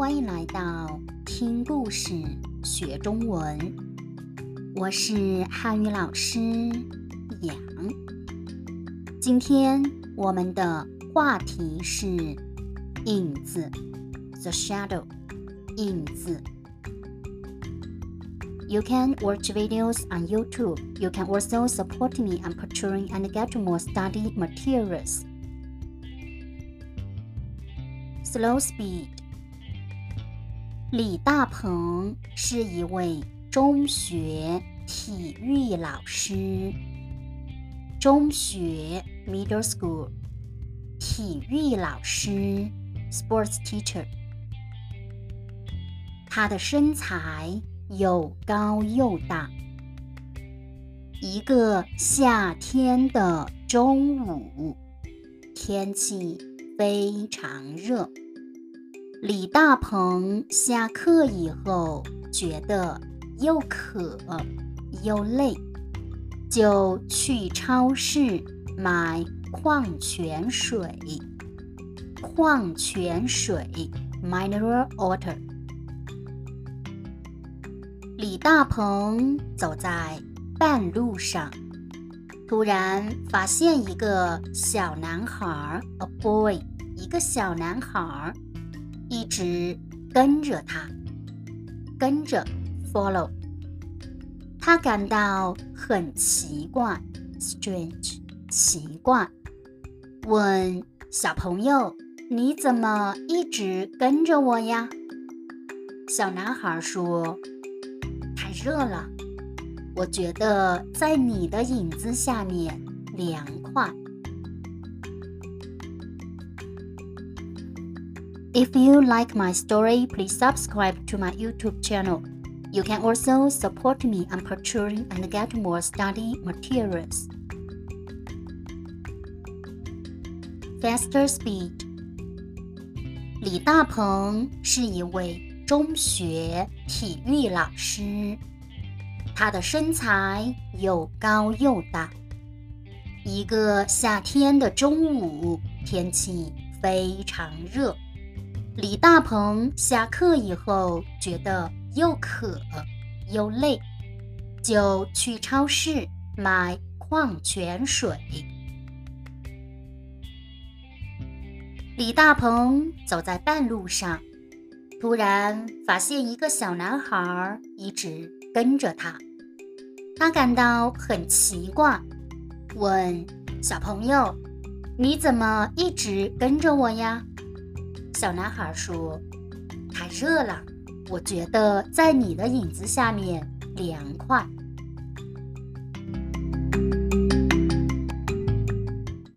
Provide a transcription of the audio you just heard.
欢迎来到听故事学中文。我是汉语老师杨。今天我们的话题是影子，the shadow，影子。You can watch videos on YouTube. You can also support me on Patreon and get more study materials. Slow speed. 李大鹏是一位中学体育老师。中学 （middle school） 体育老师 （sports teacher）。他的身材又高又大。一个夏天的中午，天气非常热。李大鹏下课以后觉得又渴又累，就去超市买矿泉水。矿泉水 （mineral water）。李大鹏走在半路上，突然发现一个小男孩 （a boy），一个小男孩。一直跟着他，跟着 follow，他感到很奇怪，strange，奇怪，问小朋友：“你怎么一直跟着我呀？”小男孩说：“太热了，我觉得在你的影子下面凉快。” If you like my story, please subscribe to my YouTube channel. You can also support me on Patreon and get more study materials. Faster speed. 李大鹏是一位中学体育老师，他的身材又高又大。一个夏天的中午，天气非常热。 李大鹏下课以后觉得又渴又累，就去超市买矿泉水。李大鹏走在半路上，突然发现一个小男孩一直跟着他，他感到很奇怪，问小朋友：“你怎么一直跟着我呀？”小男孩说：“太热了，我觉得在你的影子下面凉快。”